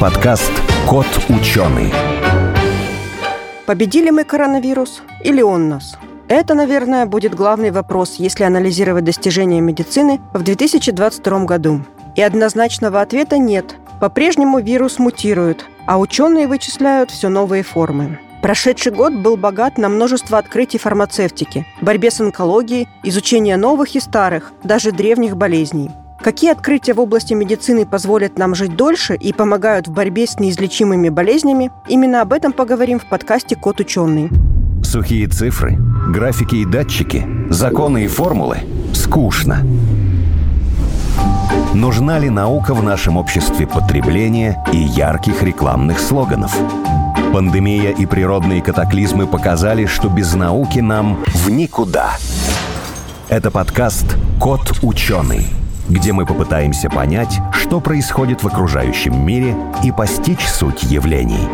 Подкаст «Кот ученый». Победили мы коронавирус или он нас? Это, наверное, будет главный вопрос, если анализировать достижения медицины в 2022 году. И однозначного ответа нет. По-прежнему вирус мутирует, а ученые вычисляют все новые формы. Прошедший год был богат на множество открытий фармацевтики, борьбе с онкологией, изучение новых и старых, даже древних болезней. Какие открытия в области медицины позволят нам жить дольше и помогают в борьбе с неизлечимыми болезнями, именно об этом поговорим в подкасте «Кот ученый». Сухие цифры, графики и датчики, законы и формулы – скучно. Нужна ли наука в нашем обществе потребления и ярких рекламных слоганов? Пандемия и природные катаклизмы показали, что без науки нам в никуда. Это подкаст «Кот ученый», где мы попытаемся понять, что происходит в окружающем мире и постичь суть явлений.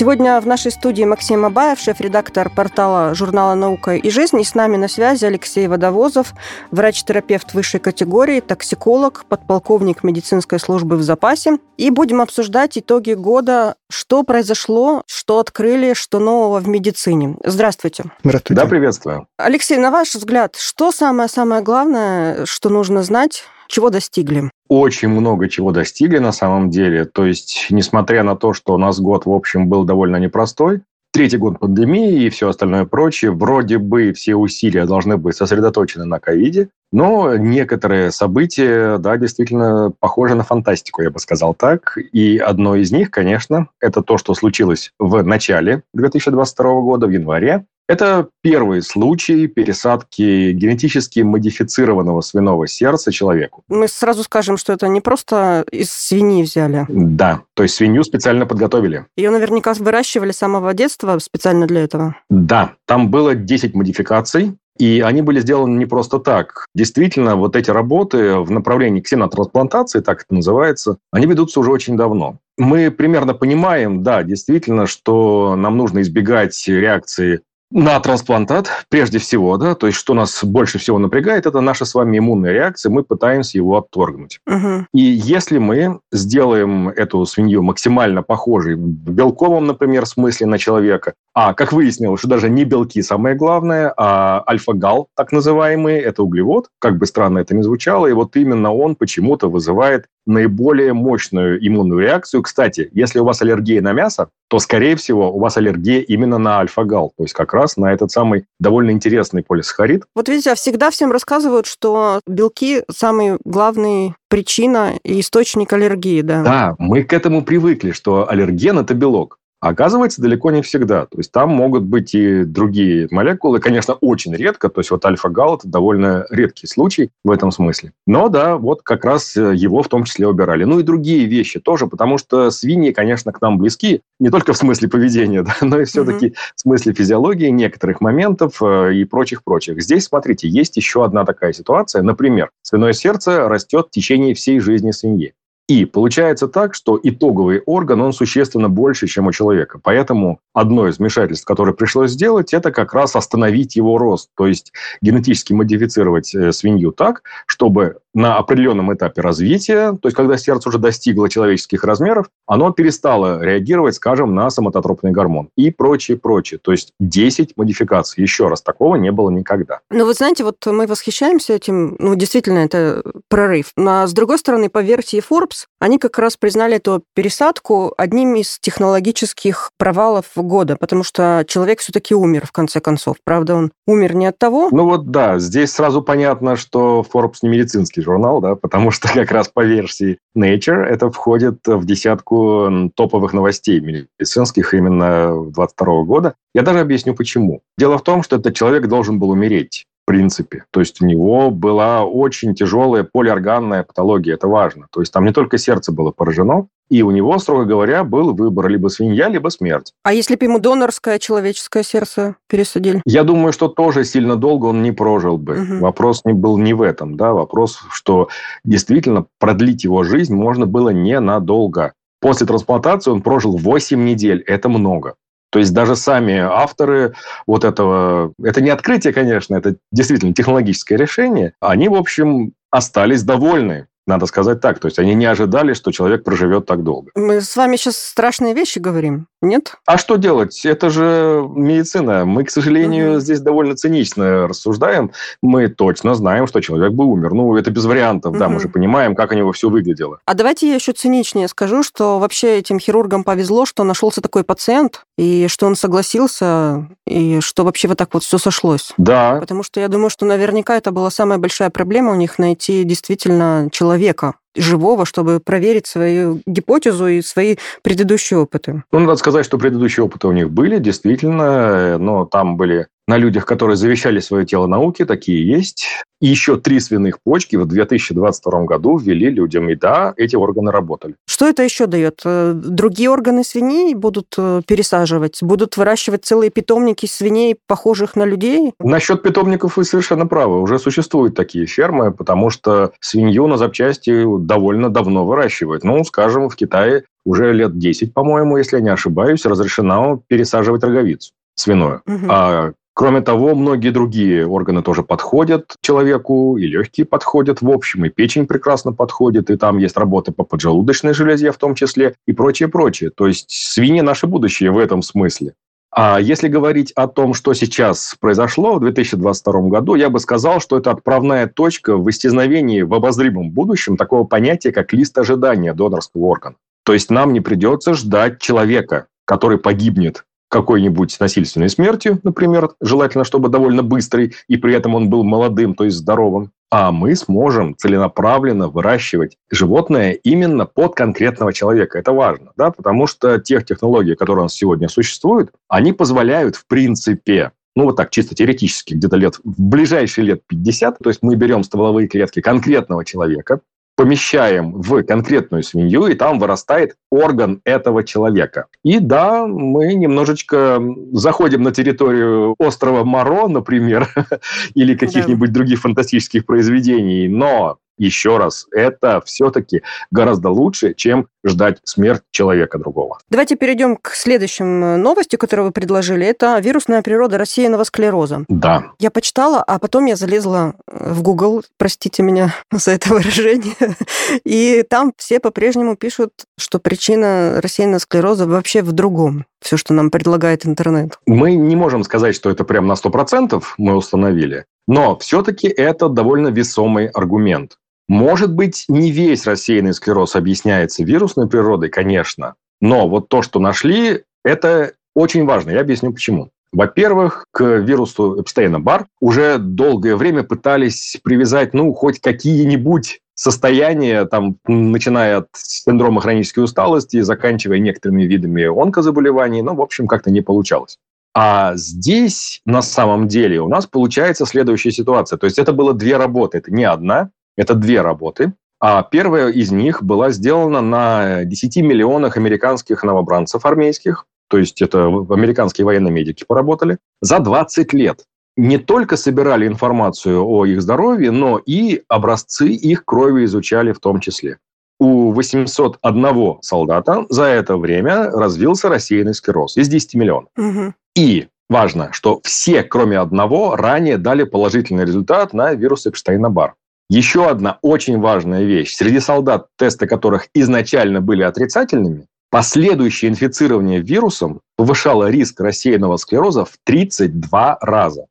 Сегодня в нашей студии Максим Абаев, шеф-редактор портала журнала «Наука и жизнь». И с нами на связи Алексей Водовозов, врач-терапевт высшей категории, токсиколог, подполковник медицинской службы в запасе. И будем обсуждать итоги года, что произошло, что открыли, что нового в медицине. Здравствуйте. Здравствуйте. Да, приветствую. Алексей, на ваш взгляд, что самое-самое главное, что нужно знать чего достигли? Очень много чего достигли на самом деле. То есть, несмотря на то, что у нас год, в общем, был довольно непростой, третий год пандемии и все остальное прочее, вроде бы все усилия должны быть сосредоточены на ковиде, но некоторые события, да, действительно похожи на фантастику, я бы сказал так. И одно из них, конечно, это то, что случилось в начале 2022 года, в январе, это первый случай пересадки генетически модифицированного свиного сердца человеку. Мы сразу скажем, что это не просто из свиньи взяли. Да, то есть свинью специально подготовили. Ее наверняка выращивали с самого детства специально для этого. Да, там было 10 модификаций, и они были сделаны не просто так. Действительно, вот эти работы в направлении ксенотрансплантации, так это называется, они ведутся уже очень давно. Мы примерно понимаем, да, действительно, что нам нужно избегать реакции на трансплантат, прежде всего, да, то есть что нас больше всего напрягает, это наша с вами иммунная реакция, мы пытаемся его отторгнуть. Угу. И если мы сделаем эту свинью максимально похожей в белковом, например, смысле на человека, а, как выяснилось, что даже не белки самое главное, а альфа-гал, так называемый, это углевод, как бы странно это ни звучало, и вот именно он почему-то вызывает наиболее мощную иммунную реакцию. Кстати, если у вас аллергия на мясо, то, скорее всего, у вас аллергия именно на альфа-гал, то есть как раз на этот самый довольно интересный полисахарид. Вот видите, а всегда всем рассказывают, что белки – самый главный причина и источник аллергии, да? Да, мы к этому привыкли, что аллерген – это белок. Оказывается, далеко не всегда. То есть там могут быть и другие молекулы, конечно, очень редко. То есть вот альфа-гал – это довольно редкий случай в этом смысле. Но да, вот как раз э, его в том числе убирали. Ну и другие вещи тоже, потому что свиньи, конечно, к нам близки, не только в смысле поведения, да, но и все-таки mm-hmm. в смысле физиологии некоторых моментов э, и прочих-прочих. Здесь, смотрите, есть еще одна такая ситуация. Например, свиное сердце растет в течение всей жизни свиньи. И получается так, что итоговый орган, он существенно больше, чем у человека. Поэтому одно из вмешательств, которое пришлось сделать, это как раз остановить его рост. То есть генетически модифицировать э, свинью так, чтобы на определенном этапе развития, то есть когда сердце уже достигло человеческих размеров, оно перестало реагировать, скажем, на соматотропный гормон и прочее, прочее. То есть 10 модификаций. Еще раз, такого не было никогда. Ну, вы знаете, вот мы восхищаемся этим, ну, действительно, это прорыв. А с другой стороны, по версии Forbes, они как раз признали эту пересадку одним из технологических провалов года, потому что человек все-таки умер в конце концов. Правда, он умер не от того. Ну вот да, здесь сразу понятно, что Forbes не медицинский журнал, да, потому что как раз по версии Nature это входит в десятку топовых новостей медицинских именно 22 года. Я даже объясню почему. Дело в том, что этот человек должен был умереть принципе. То есть у него была очень тяжелая полиорганная патология, это важно. То есть там не только сердце было поражено, и у него, строго говоря, был выбор либо свинья, либо смерть. А если бы ему донорское человеческое сердце пересадили? Я думаю, что тоже сильно долго он не прожил бы. Угу. Вопрос не был не в этом, да, вопрос, что действительно продлить его жизнь можно было ненадолго. После трансплантации он прожил 8 недель. Это много. То есть даже сами авторы вот этого, это не открытие, конечно, это действительно технологическое решение, они, в общем, остались довольны Надо сказать так. То есть они не ожидали, что человек проживет так долго. Мы с вами сейчас страшные вещи говорим, нет? А что делать? Это же медицина. Мы, к сожалению, угу. здесь довольно цинично рассуждаем. Мы точно знаем, что человек бы умер. Ну, это без вариантов, угу. да, мы же понимаем, как у него все выглядело. А давайте я еще циничнее скажу, что вообще этим хирургам повезло, что нашелся такой пациент, и что он согласился, и что вообще вот так вот все сошлось. Да. Потому что я думаю, что наверняка это была самая большая проблема у них найти действительно человека, живого, чтобы проверить свою гипотезу и свои предыдущие опыты. Ну, надо сказать, что предыдущие опыты у них были, действительно, но там были на людях, которые завещали свое тело науке, такие есть. И еще три свиных почки в 2022 году ввели людям, и да, эти органы работали. Что это еще дает? Э, другие органы свиней будут э, пересаживать? Будут выращивать целые питомники свиней, похожих на людей? Насчет питомников вы совершенно правы. Уже существуют такие фермы, потому что свинью на запчасти довольно давно выращивают. Ну, скажем, в Китае уже лет 10, по-моему, если я не ошибаюсь, разрешено пересаживать роговицу свиную. Угу. А Кроме того, многие другие органы тоже подходят человеку, и легкие подходят в общем, и печень прекрасно подходит, и там есть работы по поджелудочной железе в том числе, и прочее, прочее. То есть свиньи – наше будущее в этом смысле. А если говорить о том, что сейчас произошло в 2022 году, я бы сказал, что это отправная точка в исчезновении в обозримом будущем такого понятия, как лист ожидания донорского органа. То есть нам не придется ждать человека, который погибнет какой-нибудь насильственной смертью, например, желательно, чтобы довольно быстрый, и при этом он был молодым, то есть здоровым, а мы сможем целенаправленно выращивать животное именно под конкретного человека. Это важно, да, потому что тех технологий, которые у нас сегодня существуют, они позволяют, в принципе, ну вот так, чисто теоретически, где-то лет, в ближайшие лет 50, то есть мы берем стволовые клетки конкретного человека, помещаем в конкретную свинью, и там вырастает орган этого человека. И да, мы немножечко заходим на территорию острова Моро, например, или каких-нибудь других фантастических произведений, но еще раз, это все-таки гораздо лучше, чем ждать смерть человека другого. Давайте перейдем к следующим э, новости, которые вы предложили. Это вирусная природа рассеянного склероза. Да. Я почитала, а потом я залезла э, в Google, простите меня за это выражение, и там все по-прежнему пишут, что причина рассеянного склероза вообще в другом все, что нам предлагает интернет. Мы не можем сказать, что это прям на 100% мы установили, но все-таки это довольно весомый аргумент. Может быть, не весь рассеянный склероз объясняется вирусной природой, конечно, но вот то, что нашли, это очень важно. Я объясню почему. Во-первых, к вирусу Эпстейна-Бар уже долгое время пытались привязать, ну, хоть какие-нибудь состояния, там, начиная от синдрома хронической усталости заканчивая некоторыми видами онкозаболеваний, ну, в общем, как-то не получалось. А здесь на самом деле у нас получается следующая ситуация. То есть это было две работы, это не одна. Это две работы. А первая из них была сделана на 10 миллионах американских новобранцев армейских, то есть это американские военные медики поработали, за 20 лет. Не только собирали информацию о их здоровье, но и образцы их крови изучали в том числе. У 801 солдата за это время развился рассеянный склероз из 10 миллионов. Угу. И важно, что все, кроме одного, ранее дали положительный результат на вирус Эпштейна-Бар. Еще одна очень важная вещь. Среди солдат, тесты которых изначально были отрицательными, последующее инфицирование вирусом повышало риск рассеянного склероза в 32 раза.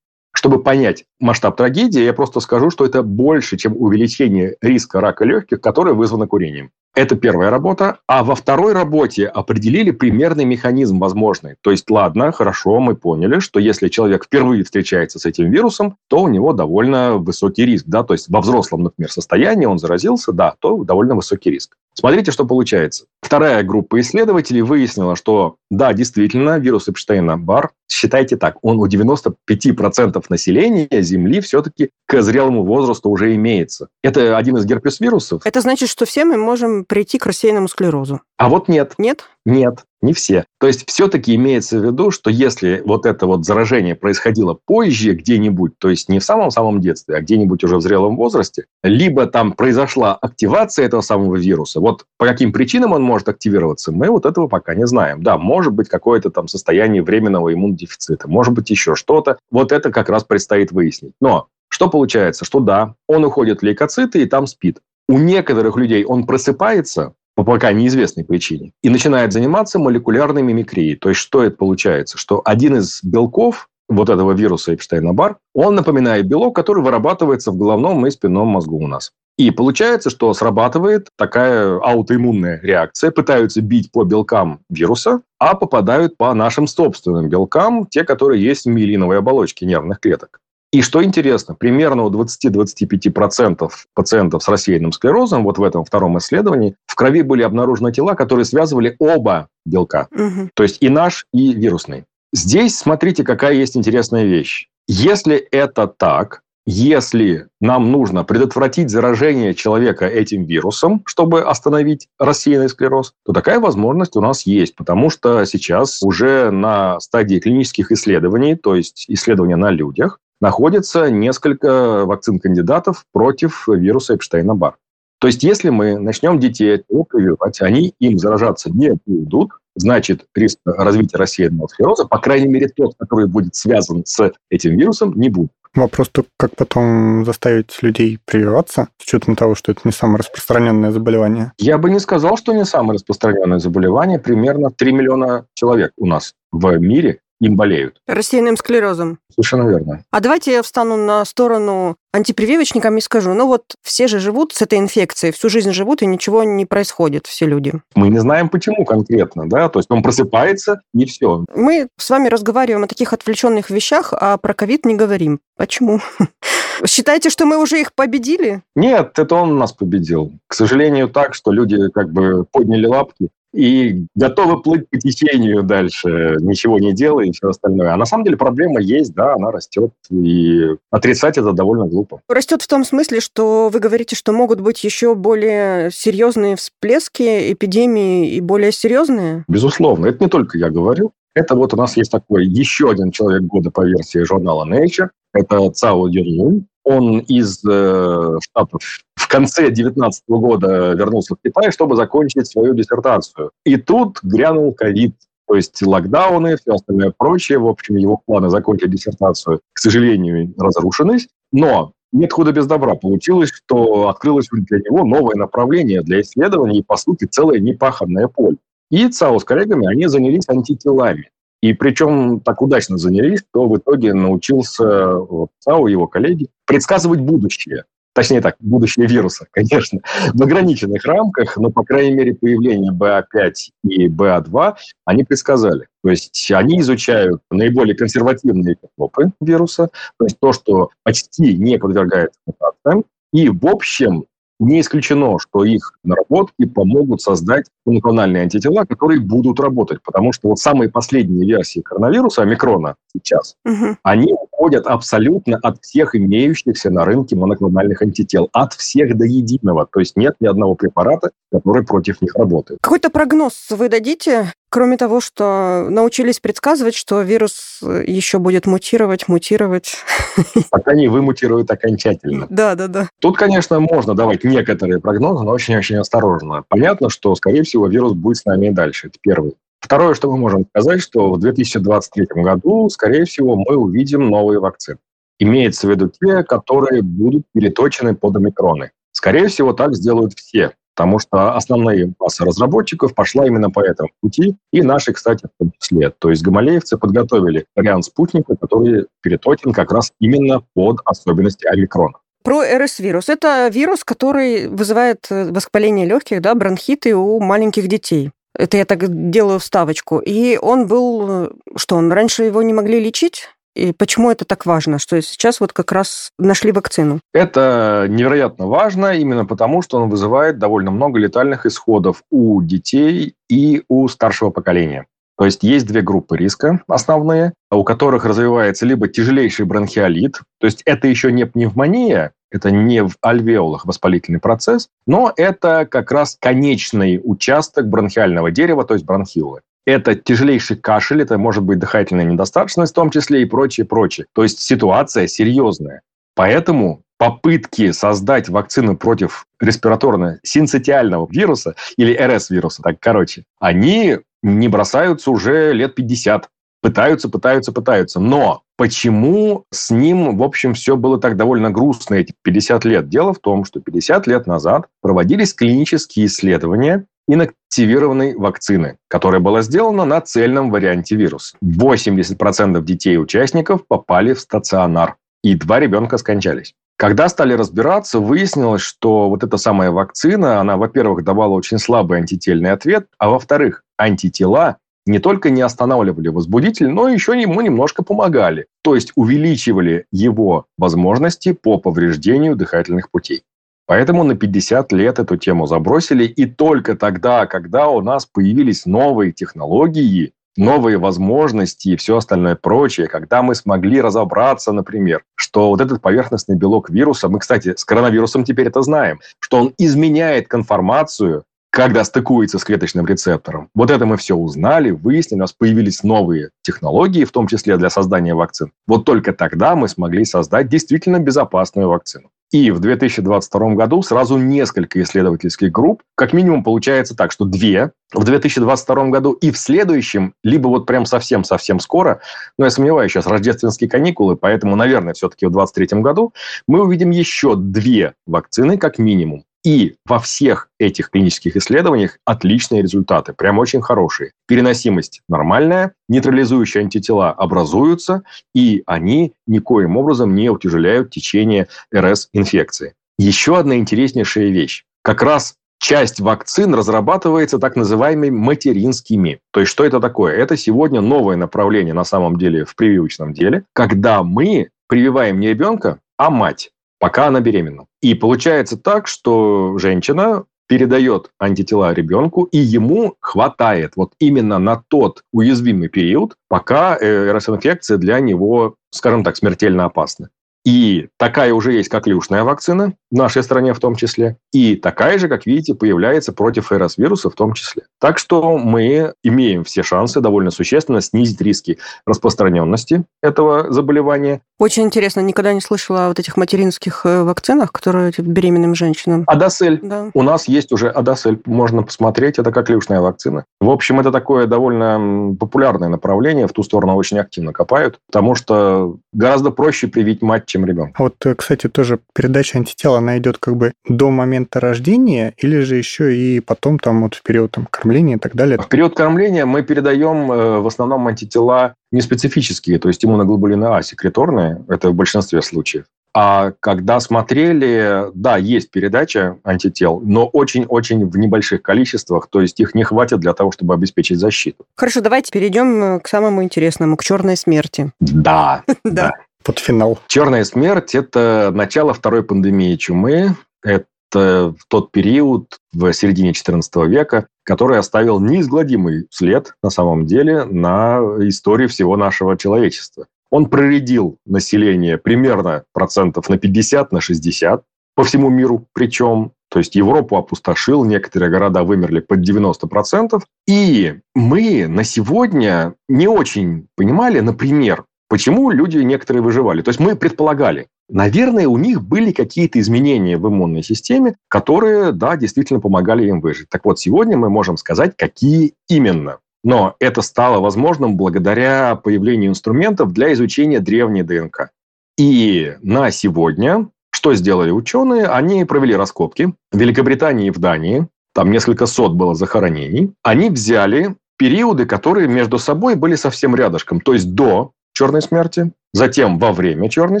Чтобы понять масштаб трагедии, я просто скажу, что это больше, чем увеличение риска рака легких, которое вызвано курением. Это первая работа. А во второй работе определили примерный механизм возможный. То есть, ладно, хорошо, мы поняли, что если человек впервые встречается с этим вирусом, то у него довольно высокий риск. Да? То есть во взрослом, например, состоянии он заразился, да, то довольно высокий риск. Смотрите, что получается. Вторая группа исследователей выяснила, что да, действительно, вирус Эпштейна-Бар, считайте так, он у 95% населения Земли все-таки к зрелому возрасту уже имеется. Это один из герпес-вирусов. Это значит, что все мы можем прийти к рассеянному склерозу? А вот нет. Нет? Нет, не все. То есть все-таки имеется в виду, что если вот это вот заражение происходило позже где-нибудь, то есть не в самом-самом детстве, а где-нибудь уже в зрелом возрасте, либо там произошла активация этого самого вируса, вот по каким причинам он может активироваться, мы вот этого пока не знаем. Да, может быть какое-то там состояние временного иммунодефицита, может быть еще что-то. Вот это как раз предстоит выяснить. Но что получается? Что да, он уходит в лейкоциты и там спит. У некоторых людей он просыпается по пока неизвестной причине и начинает заниматься молекулярной мимикрией. То есть что это получается? Что один из белков вот этого вируса Эпштейна-Бар, он напоминает белок, который вырабатывается в головном и спинном мозгу у нас. И получается, что срабатывает такая аутоиммунная реакция. Пытаются бить по белкам вируса, а попадают по нашим собственным белкам, те, которые есть в миелиновой оболочке нервных клеток. И что интересно, примерно у 20-25% пациентов с рассеянным склерозом, вот в этом втором исследовании, в крови были обнаружены тела, которые связывали оба белка. Угу. То есть и наш, и вирусный. Здесь смотрите, какая есть интересная вещь. Если это так, если нам нужно предотвратить заражение человека этим вирусом, чтобы остановить рассеянный склероз, то такая возможность у нас есть, потому что сейчас уже на стадии клинических исследований, то есть исследования на людях, находится несколько вакцин-кандидатов против вируса Эпштейна-Бар. То есть, если мы начнем детей прививать, они им заражаться не будут, значит, риск развития рассеянного склероза, по крайней мере, тот, который будет связан с этим вирусом, не будет. Вопрос только, как потом заставить людей прививаться, с учетом того, что это не самое распространенное заболевание? Я бы не сказал, что не самое распространенное заболевание. Примерно 3 миллиона человек у нас в мире им болеют. Рассеянным склерозом. Совершенно верно. А давайте я встану на сторону антипрививочникам и скажу, ну вот все же живут с этой инфекцией, всю жизнь живут, и ничего не происходит, все люди. Мы не знаем, почему конкретно, да, то есть он просыпается, и все. Мы с вами разговариваем о таких отвлеченных вещах, а про ковид не говорим. Почему? Считаете, что мы уже их победили? Нет, это он нас победил. К сожалению, так, что люди как бы подняли лапки и готовы плыть по течению дальше, ничего не делая и все остальное. А на самом деле проблема есть, да, она растет, и отрицать это довольно глупо. Растет в том смысле, что вы говорите, что могут быть еще более серьезные всплески эпидемии и более серьезные? Безусловно, это не только я говорю. Это вот у нас есть такой еще один человек года по версии журнала Nature. Это Цао Юнлун. Он из э, Штатов в конце 2019 года вернулся в Китай, чтобы закончить свою диссертацию. И тут грянул ковид. То есть локдауны, все остальное прочее. В общем, его планы закончить диссертацию, к сожалению, разрушились. Но нет худа без добра. Получилось, что открылось для него новое направление для исследований и, по сути, целое непаханное поле. И ЦАО с коллегами, они занялись антителами. И причем так удачно занялись, что в итоге научился вот, ЦАО, его коллеги, предсказывать будущее. Точнее так, будущее вируса, конечно, в ограниченных рамках, но, по крайней мере, появление БА5 и БА2 они предсказали. То есть они изучают наиболее консервативные этопы вируса, то есть то, что почти не подвергается мутациям, и в общем не исключено, что их наработки помогут создать моноклональные антитела, которые будут работать. Потому что вот самые последние версии коронавируса, омикрона сейчас, угу. они уходят абсолютно от всех имеющихся на рынке моноклональных антител. От всех до единого. То есть нет ни одного препарата, который против них работает. Какой-то прогноз вы дадите? Кроме того, что научились предсказывать, что вирус еще будет мутировать, мутировать. Пока не вымутирует окончательно. Да, да, да. Тут, конечно, можно давать некоторые прогнозы, но очень-очень осторожно. Понятно, что, скорее всего, вирус будет с нами и дальше. Это первый. Второе, что мы можем сказать, что в 2023 году, скорее всего, мы увидим новые вакцины. Имеется в виду те, которые будут переточены под омикроны. Скорее всего, так сделают все, потому что основная масса разработчиков пошла именно по этому пути, и наши, кстати, в том числе. То есть гамалеевцы подготовили вариант спутника, который переточен как раз именно под особенности омикрона. Про РС-вирус. Это вирус, который вызывает воспаление легких, да, бронхиты у маленьких детей. Это я так делаю вставочку. И он был... Что, он раньше его не могли лечить? И почему это так важно, что сейчас вот как раз нашли вакцину? Это невероятно важно именно потому, что он вызывает довольно много летальных исходов у детей и у старшего поколения. То есть есть две группы риска основные, у которых развивается либо тяжелейший бронхиолит, то есть это еще не пневмония, это не в альвеолах воспалительный процесс, но это как раз конечный участок бронхиального дерева, то есть бронхилы. Это тяжелейший кашель, это может быть дыхательная недостаточность в том числе и прочее, прочее. То есть ситуация серьезная. Поэтому попытки создать вакцину против респираторно-синцитиального вируса или РС-вируса, так короче, они не бросаются уже лет 50. Пытаются, пытаются, пытаются. Но почему с ним, в общем, все было так довольно грустно эти 50 лет? Дело в том, что 50 лет назад проводились клинические исследования инактивированной вакцины, которая была сделана на цельном варианте вируса. 80% детей-участников попали в стационар, и два ребенка скончались. Когда стали разбираться, выяснилось, что вот эта самая вакцина, она, во-первых, давала очень слабый антительный ответ, а во-вторых, антитела не только не останавливали возбудитель, но еще ему немножко помогали. То есть увеличивали его возможности по повреждению дыхательных путей. Поэтому на 50 лет эту тему забросили. И только тогда, когда у нас появились новые технологии, новые возможности и все остальное прочее, когда мы смогли разобраться, например, что вот этот поверхностный белок вируса, мы, кстати, с коронавирусом теперь это знаем, что он изменяет конформацию когда стыкуется с клеточным рецептором. Вот это мы все узнали, выяснили, у нас появились новые технологии, в том числе для создания вакцин. Вот только тогда мы смогли создать действительно безопасную вакцину. И в 2022 году сразу несколько исследовательских групп, как минимум получается так, что две в 2022 году и в следующем, либо вот прям совсем-совсем скоро, но я сомневаюсь, сейчас рождественские каникулы, поэтому, наверное, все-таки в 2023 году мы увидим еще две вакцины как минимум. И во всех этих клинических исследованиях отличные результаты, прям очень хорошие. Переносимость нормальная, нейтрализующие антитела образуются, и они никоим образом не утяжеляют течение РС-инфекции. Еще одна интереснейшая вещь. Как раз часть вакцин разрабатывается так называемыми материнскими. То есть, что это такое? Это сегодня новое направление на самом деле в прививочном деле, когда мы прививаем не ребенка, а мать пока она беременна. И получается так, что женщина передает антитела ребенку, и ему хватает вот именно на тот уязвимый период, пока э, РС-инфекция для него, скажем так, смертельно опасна. И такая уже есть коклюшная вакцина, в нашей стране в том числе. И такая же, как видите, появляется против РС-вируса в том числе. Так что мы имеем все шансы довольно существенно снизить риски распространенности этого заболевания. Очень интересно, никогда не слышала о вот этих материнских э, вакцинах, которые типа, беременным женщинам. Адасель. Да. У нас есть уже Адасель, можно посмотреть, это коклюшная вакцина. В общем, это такое довольно популярное направление, в ту сторону очень активно копают, потому что гораздо проще привить мать, чем ребенка. А вот, э, кстати, тоже передача антител, она идет как бы до момента рождения или же еще и потом там вот в период там, кормления и так далее? В период кормления мы передаем э, в основном антитела неспецифические, то есть иммуноглобулины А секреторные, это в большинстве случаев. А когда смотрели, да, есть передача антител, но очень-очень в небольших количествах, то есть их не хватит для того, чтобы обеспечить защиту. Хорошо, давайте перейдем э, к самому интересному, к черной смерти. Да, да под финал. Черная смерть – это начало второй пандемии чумы. Это тот период в середине XIV века, который оставил неизгладимый след на самом деле на истории всего нашего человечества. Он проредил население примерно процентов на 50, на 60 по всему миру причем. То есть Европу опустошил, некоторые города вымерли под 90%. И мы на сегодня не очень понимали, например, Почему люди некоторые выживали? То есть мы предполагали, наверное, у них были какие-то изменения в иммунной системе, которые, да, действительно помогали им выжить. Так вот, сегодня мы можем сказать, какие именно. Но это стало возможным благодаря появлению инструментов для изучения древней ДНК. И на сегодня что сделали ученые? Они провели раскопки в Великобритании и в Дании. Там несколько сот было захоронений. Они взяли периоды, которые между собой были совсем рядышком, то есть до черной смерти, затем во время черной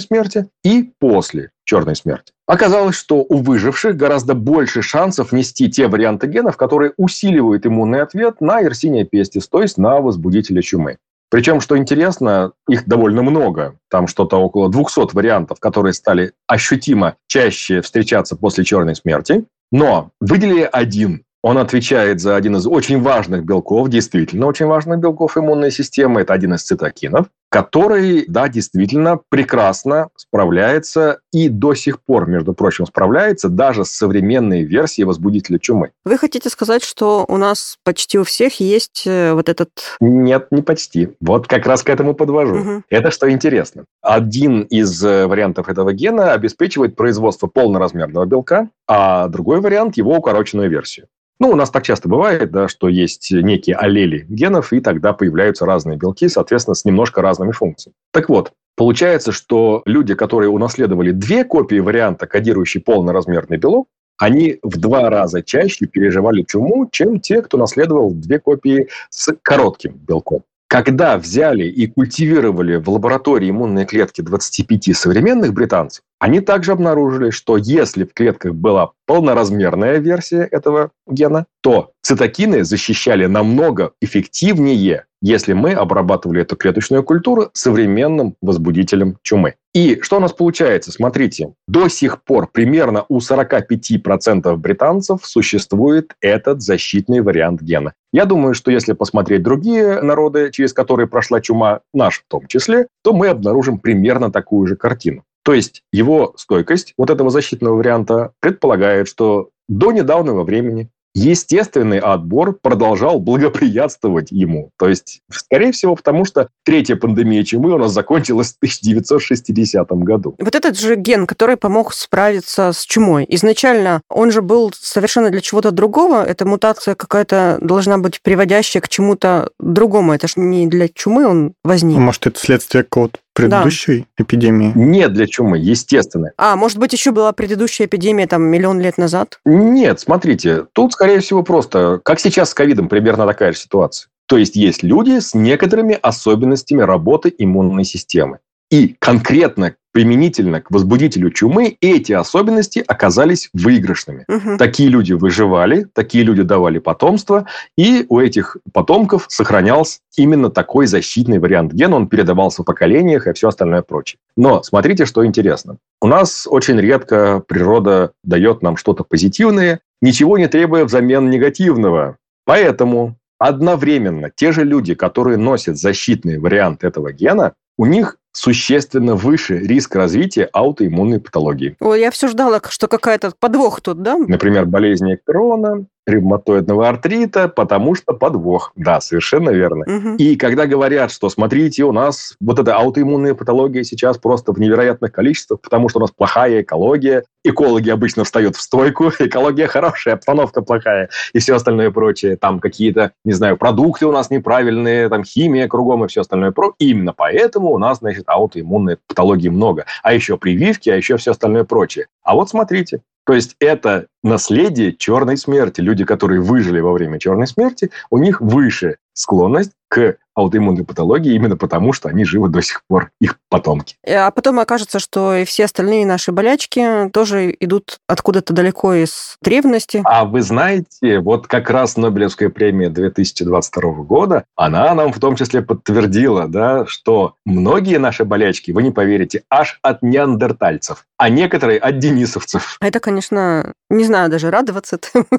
смерти и после черной смерти. Оказалось, что у выживших гораздо больше шансов нести те варианты генов, которые усиливают иммунный ответ на Yersinia pestis, то есть на возбудителя чумы. Причем, что интересно, их довольно много. Там что-то около 200 вариантов, которые стали ощутимо чаще встречаться после черной смерти. Но выделили один он отвечает за один из очень важных белков, действительно очень важных белков иммунной системы. Это один из цитокинов, который, да, действительно прекрасно справляется и до сих пор, между прочим, справляется даже с современной версией возбудителя чумы. Вы хотите сказать, что у нас почти у всех есть э, вот этот... Нет, не почти. Вот как раз к этому подвожу. Угу. Это что интересно. Один из э, вариантов этого гена обеспечивает производство полноразмерного белка, а другой вариант – его укороченную версию. Ну, у нас так часто бывает, да, что есть некие аллели генов, и тогда появляются разные белки, соответственно, с немножко разными функциями. Так вот, Получается, что люди, которые унаследовали две копии варианта, кодирующий полноразмерный белок, они в два раза чаще переживали чуму, чем те, кто наследовал две копии с коротким белком. Когда взяли и культивировали в лаборатории иммунные клетки 25 современных британцев, они также обнаружили, что если в клетках была полноразмерная версия этого гена, то цитокины защищали намного эффективнее, если мы обрабатывали эту клеточную культуру современным возбудителем чумы. И что у нас получается? Смотрите, до сих пор примерно у 45% британцев существует этот защитный вариант гена. Я думаю, что если посмотреть другие народы, через которые прошла чума, наш в том числе, то мы обнаружим примерно такую же картину. То есть его стойкость вот этого защитного варианта предполагает, что до недавнего времени естественный отбор продолжал благоприятствовать ему. То есть, скорее всего, потому что третья пандемия чумы у нас закончилась в 1960 году. Вот этот же ген, который помог справиться с чумой, изначально он же был совершенно для чего-то другого. Эта мутация какая-то должна быть приводящая к чему-то другому. Это же не для чумы он возник. Может, это следствие какого-то предыдущей да. эпидемии? Нет для чумы, естественно. А, может быть, еще была предыдущая эпидемия там миллион лет назад? Нет, смотрите, тут, скорее всего, просто, как сейчас с ковидом, примерно такая же ситуация. То есть есть люди с некоторыми особенностями работы иммунной системы. И конкретно применительно к возбудителю чумы эти особенности оказались выигрышными. Угу. Такие люди выживали, такие люди давали потомство, и у этих потомков сохранялся именно такой защитный вариант гена, он передавался в поколениях и все остальное прочее. Но смотрите, что интересно. У нас очень редко природа дает нам что-то позитивное, ничего не требуя взамен негативного. Поэтому одновременно те же люди, которые носят защитный вариант этого гена, у них существенно выше риск развития аутоиммунной патологии. Ой, я все ждала, что какая-то подвох тут, да? Например, болезни Крона, ревматоидного артрита, потому что подвох. Да, совершенно верно. Угу. И когда говорят, что смотрите, у нас вот эта аутоиммунная патология сейчас просто в невероятных количествах, потому что у нас плохая экология, экологи обычно встают в стойку, экология хорошая, обстановка плохая и все остальное прочее. Там какие-то, не знаю, продукты у нас неправильные, там химия кругом и все остальное прочее. Именно поэтому у нас, значит, аутоиммунной патологии много. А еще прививки, а еще все остальное прочее. А вот смотрите, то есть это наследие черной смерти. Люди, которые выжили во время черной смерти, у них выше склонность к аутоиммунной патологии именно потому, что они живы до сих пор, их потомки. А потом окажется, что и все остальные наши болячки тоже идут откуда-то далеко из древности. А вы знаете, вот как раз Нобелевская премия 2022 года, она нам в том числе подтвердила, да, что многие наши болячки, вы не поверите, аж от неандертальцев, а некоторые от денисовцев. Это, конечно, не знаю даже, радоваться этому.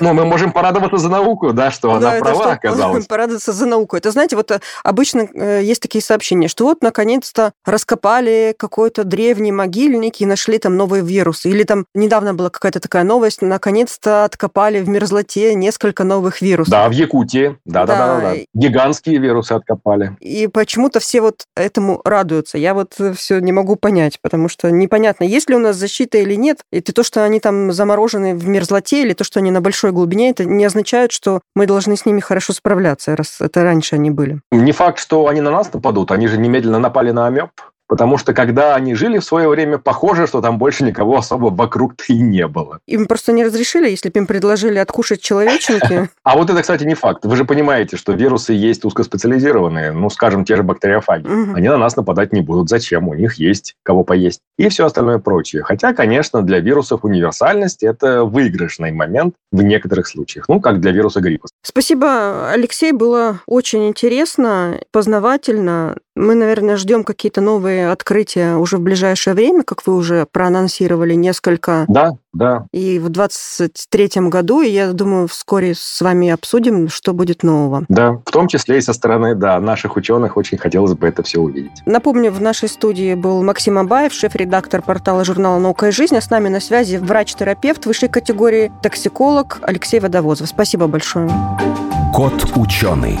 Ну, мы можем порадоваться за науку, да, что она права оказалась. Порадоваться за науку. Это, знаете, вот э, обычно э, есть такие сообщения, что вот, наконец-то, раскопали какой-то древний могильник и нашли там новые вирусы. Или там недавно была какая-то такая новость, наконец-то откопали в мерзлоте несколько новых вирусов. Да, в Якутии. Да-да-да. Гигантские вирусы откопали. И почему-то все вот этому радуются. Я вот все не могу понять, потому что непонятно, есть ли у нас защита или нет. Это то, что они там заморожены в мерзлоте, или то, что они на большой глубине, это не означает, что мы должны с ними хорошо справляться, раз это раньше они были. Не факт, что они на нас нападут, они же немедленно напали на амеб. Потому что когда они жили в свое время, похоже, что там больше никого особо вокруг-то и не было. Им просто не разрешили, если бы им предложили откушать человеченки. А вот это, кстати, не факт. Вы же понимаете, что вирусы есть узкоспециализированные, ну, скажем, те же бактериофаги. Они на нас нападать не будут. Зачем? У них есть кого поесть. И все остальное прочее. Хотя, конечно, для вирусов универсальность – это выигрышный момент в некоторых случаях. Ну, как для вируса гриппа. Спасибо, Алексей. Было очень интересно, познавательно. Мы, наверное, ждем какие-то новые открытия уже в ближайшее время, как вы уже проанонсировали несколько. Да, да. И в 2023 году, и я думаю, вскоре с вами обсудим, что будет нового. Да, в том числе и со стороны, да, наших ученых очень хотелось бы это все увидеть. Напомню, в нашей студии был Максим Абаев, шеф-редактор портала журнала «Наука и жизнь», а с нами на связи врач-терапевт высшей категории, токсиколог Алексей Водовозов. Спасибо большое. Кот ученый.